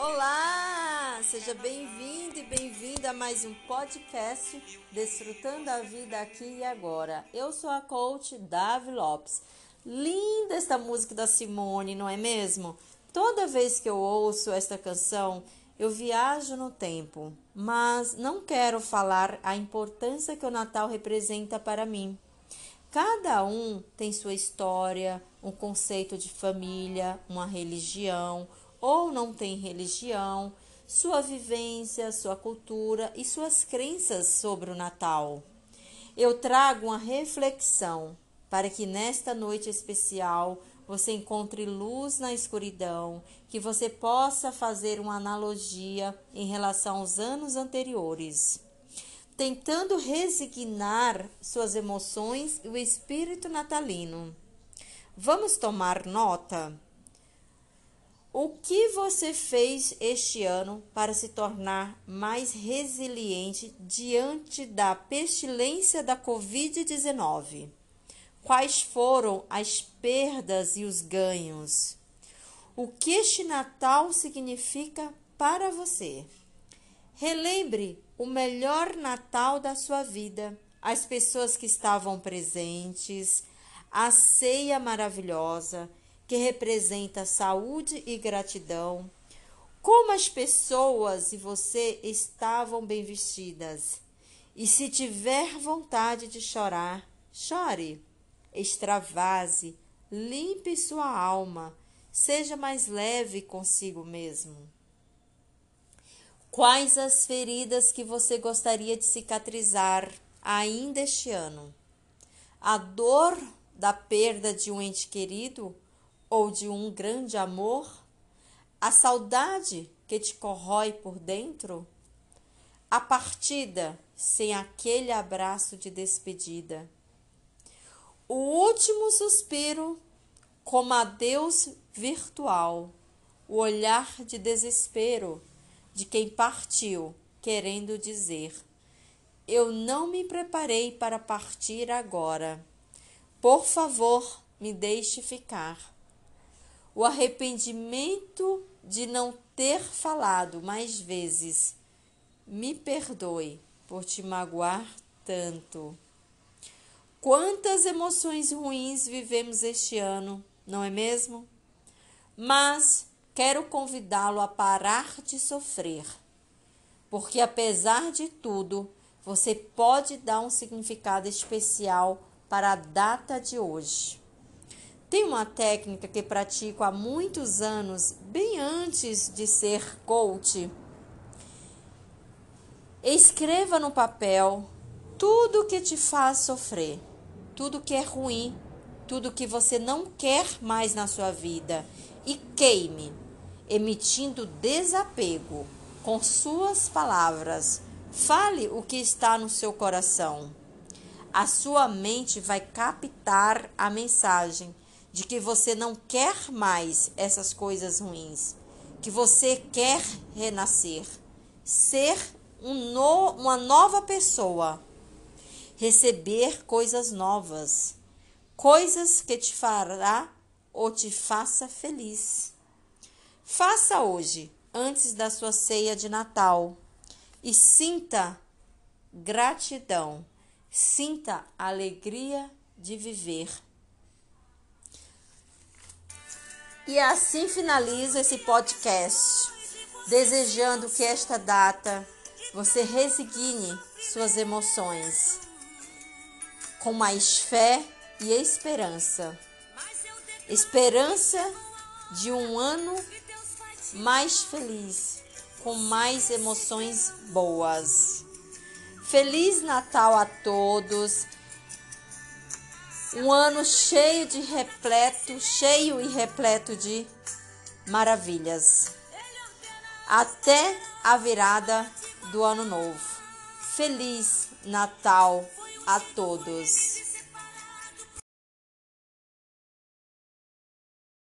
Olá! Seja bem-vindo e bem-vinda a mais um podcast Desfrutando a Vida Aqui e Agora. Eu sou a coach Davi Lopes. Linda esta música da Simone, não é mesmo? Toda vez que eu ouço esta canção, eu viajo no tempo, mas não quero falar a importância que o Natal representa para mim. Cada um tem sua história, um conceito de família, uma religião, ou não tem religião, sua vivência, sua cultura e suas crenças sobre o Natal. Eu trago uma reflexão para que nesta noite especial você encontre luz na escuridão, que você possa fazer uma analogia em relação aos anos anteriores, tentando resignar suas emoções e o espírito natalino. Vamos tomar nota? O que você fez este ano para se tornar mais resiliente diante da pestilência da Covid-19? Quais foram as perdas e os ganhos? O que este Natal significa para você? Relembre o melhor Natal da sua vida, as pessoas que estavam presentes, a ceia maravilhosa que representa saúde e gratidão. Como as pessoas e você estavam bem vestidas. E se tiver vontade de chorar, chore, extravase, limpe sua alma, seja mais leve consigo mesmo. Quais as feridas que você gostaria de cicatrizar ainda este ano? A dor da perda de um ente querido ou de um grande amor? A saudade que te corrói por dentro? A partida sem aquele abraço de despedida? O último suspiro como adeus virtual, o olhar de desespero de quem partiu, querendo dizer: Eu não me preparei para partir agora. Por favor, me deixe ficar o arrependimento de não ter falado mais vezes. Me perdoe por te magoar tanto. Quantas emoções ruins vivemos este ano, não é mesmo? Mas quero convidá-lo a parar de sofrer, porque apesar de tudo, você pode dar um significado especial para a data de hoje. Tem uma técnica que pratico há muitos anos, bem antes de ser coach. Escreva no papel tudo que te faz sofrer, tudo que é ruim, tudo que você não quer mais na sua vida e queime, emitindo desapego com suas palavras. Fale o que está no seu coração. A sua mente vai captar a mensagem de que você não quer mais essas coisas ruins, que você quer renascer, ser um no, uma nova pessoa, receber coisas novas, coisas que te fará ou te faça feliz. Faça hoje, antes da sua ceia de Natal, e sinta gratidão, sinta alegria de viver E assim finalizo esse podcast, desejando que esta data você resigne suas emoções com mais fé e esperança. Esperança de um ano mais feliz, com mais emoções boas. Feliz Natal a todos um ano cheio de repleto, cheio e repleto de maravilhas. Até a virada do ano novo. Feliz Natal a todos.